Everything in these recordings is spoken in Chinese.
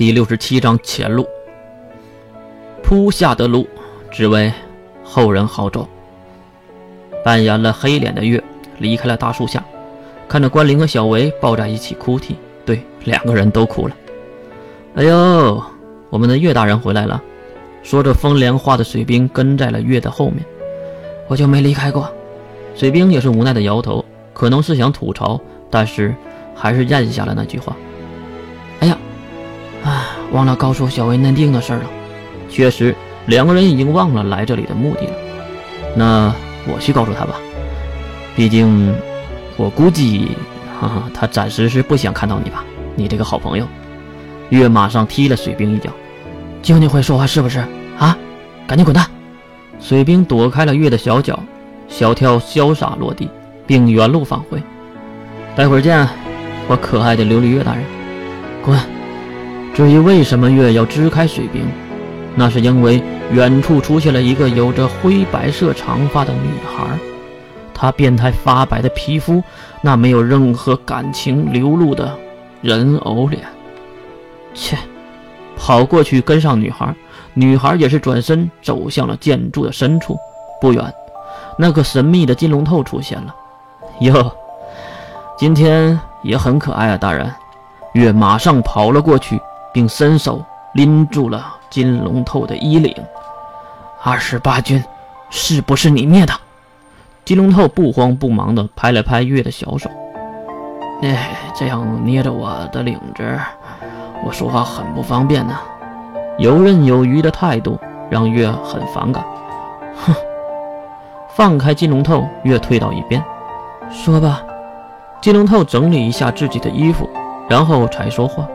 第六十七章前路。铺下的路，只为后人好走。扮演了黑脸的月离开了大树下，看着关灵和小维抱在一起哭啼，对，两个人都哭了。哎呦，我们的岳大人回来了！说着，风凉话的水兵跟在了月的后面。我就没离开过。水兵也是无奈的摇头，可能是想吐槽，但是还是咽下了那句话。啊，忘了告诉小薇嫩定的事了。确实，两个人已经忘了来这里的目的了。那我去告诉他吧。毕竟，我估计，哈哈，他暂时是不想看到你吧？你这个好朋友。月马上踢了水兵一脚。就你会说话是不是？啊，赶紧滚蛋！水兵躲开了月的小脚，小跳潇洒落地，并原路返回。待会儿见，我可爱的琉璃月大人。滚！至于为什么月要支开水兵，那是因为远处出现了一个有着灰白色长发的女孩。她变态发白的皮肤，那没有任何感情流露的人偶脸。切！跑过去跟上女孩。女孩也是转身走向了建筑的深处，不远，那个神秘的金龙头出现了。哟，今天也很可爱啊，大人。月马上跑了过去，并伸手拎住了金龙头的衣领。二十八军，是不是你灭的？金龙头不慌不忙地拍了拍月的小手。哎，这样捏着我的领子，我说话很不方便呢。游刃有余的态度让月很反感。哼，放开金龙头，月退到一边，说吧。金龙头整理一下自己的衣服，然后才说话。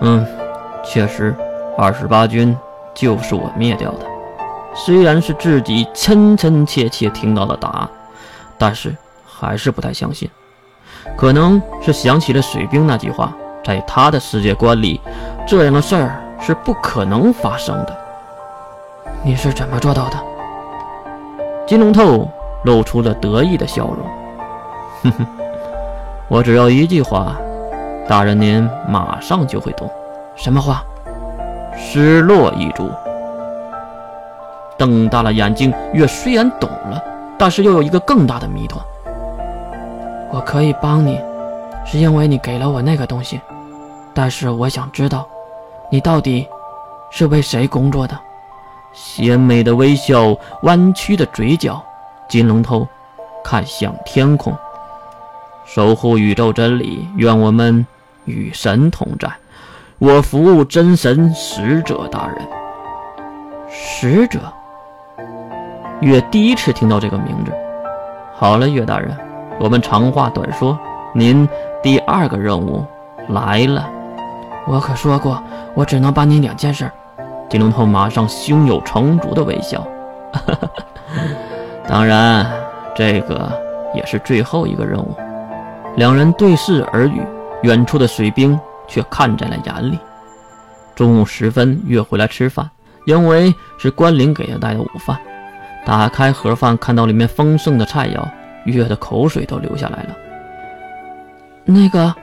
嗯，确实，二十八军就是我灭掉的。虽然是自己真真切切听到了答案，但是还是不太相信。可能是想起了水兵那句话。在他的世界观里，这样的事儿是不可能发生的。你是怎么做到的？金龙头露出了得意的笑容。哼哼，我只要一句话，大人您马上就会懂。什么话？失落一族。瞪大了眼睛，月虽然懂了，但是又有一个更大的谜团。我可以帮你，是因为你给了我那个东西。但是我想知道，你到底是为谁工作的？鲜美的微笑，弯曲的嘴角，金龙头看向天空，守护宇宙真理，愿我们与神同在。我服务真神使者大人。使者，月第一次听到这个名字。好了，月大人，我们长话短说，您第二个任务来了。我可说过，我只能帮你两件事。金龙头马上胸有成竹的微笑。当然，这个也是最后一个任务。两人对视而语，远处的水兵却看在了眼里。中午时分，月回来吃饭，因为是关灵给他带的午饭。打开盒饭，看到里面丰盛的菜肴，月的口水都流下来了。那个。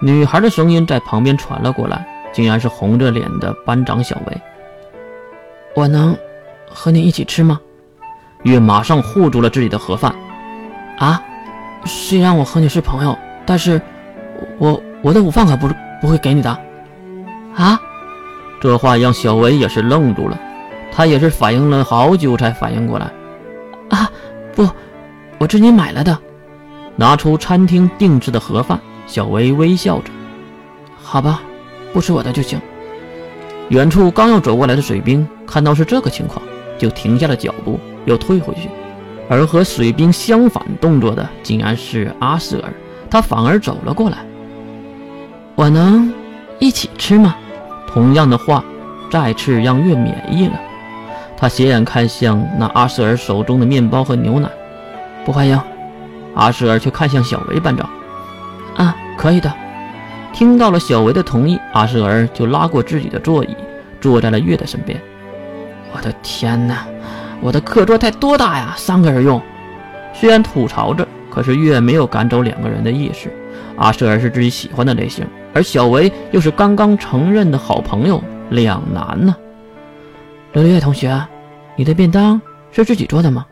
女孩的声音在旁边传了过来，竟然是红着脸的班长小薇。我能和你一起吃吗？月马上护住了自己的盒饭。啊，虽然我和你是朋友，但是我我的午饭可不不会给你的。啊，这话让小薇也是愣住了，她也是反应了好久才反应过来。啊，不，我自己买来的。拿出餐厅定制的盒饭。小薇微笑着：“好吧，不吃我的就行。”远处刚要走过来的水兵看到是这个情况，就停下了脚步，又退回去。而和水兵相反动作的，竟然是阿瑟尔，他反而走了过来。“我能一起吃吗？”同样的话再次让月免疫了。他斜眼看向那阿瑟尔手中的面包和牛奶，不欢迎。阿瑟尔却看向小维班长。啊，可以的。听到了小维的同意，阿舍尔就拉过自己的座椅，坐在了月的身边。我的天哪，我的课桌才多大呀？三个人用。虽然吐槽着，可是月没有赶走两个人的意识。阿舍尔是自己喜欢的类型，而小维又是刚刚承认的好朋友，两难呢。刘月同学，你的便当是自己做的吗？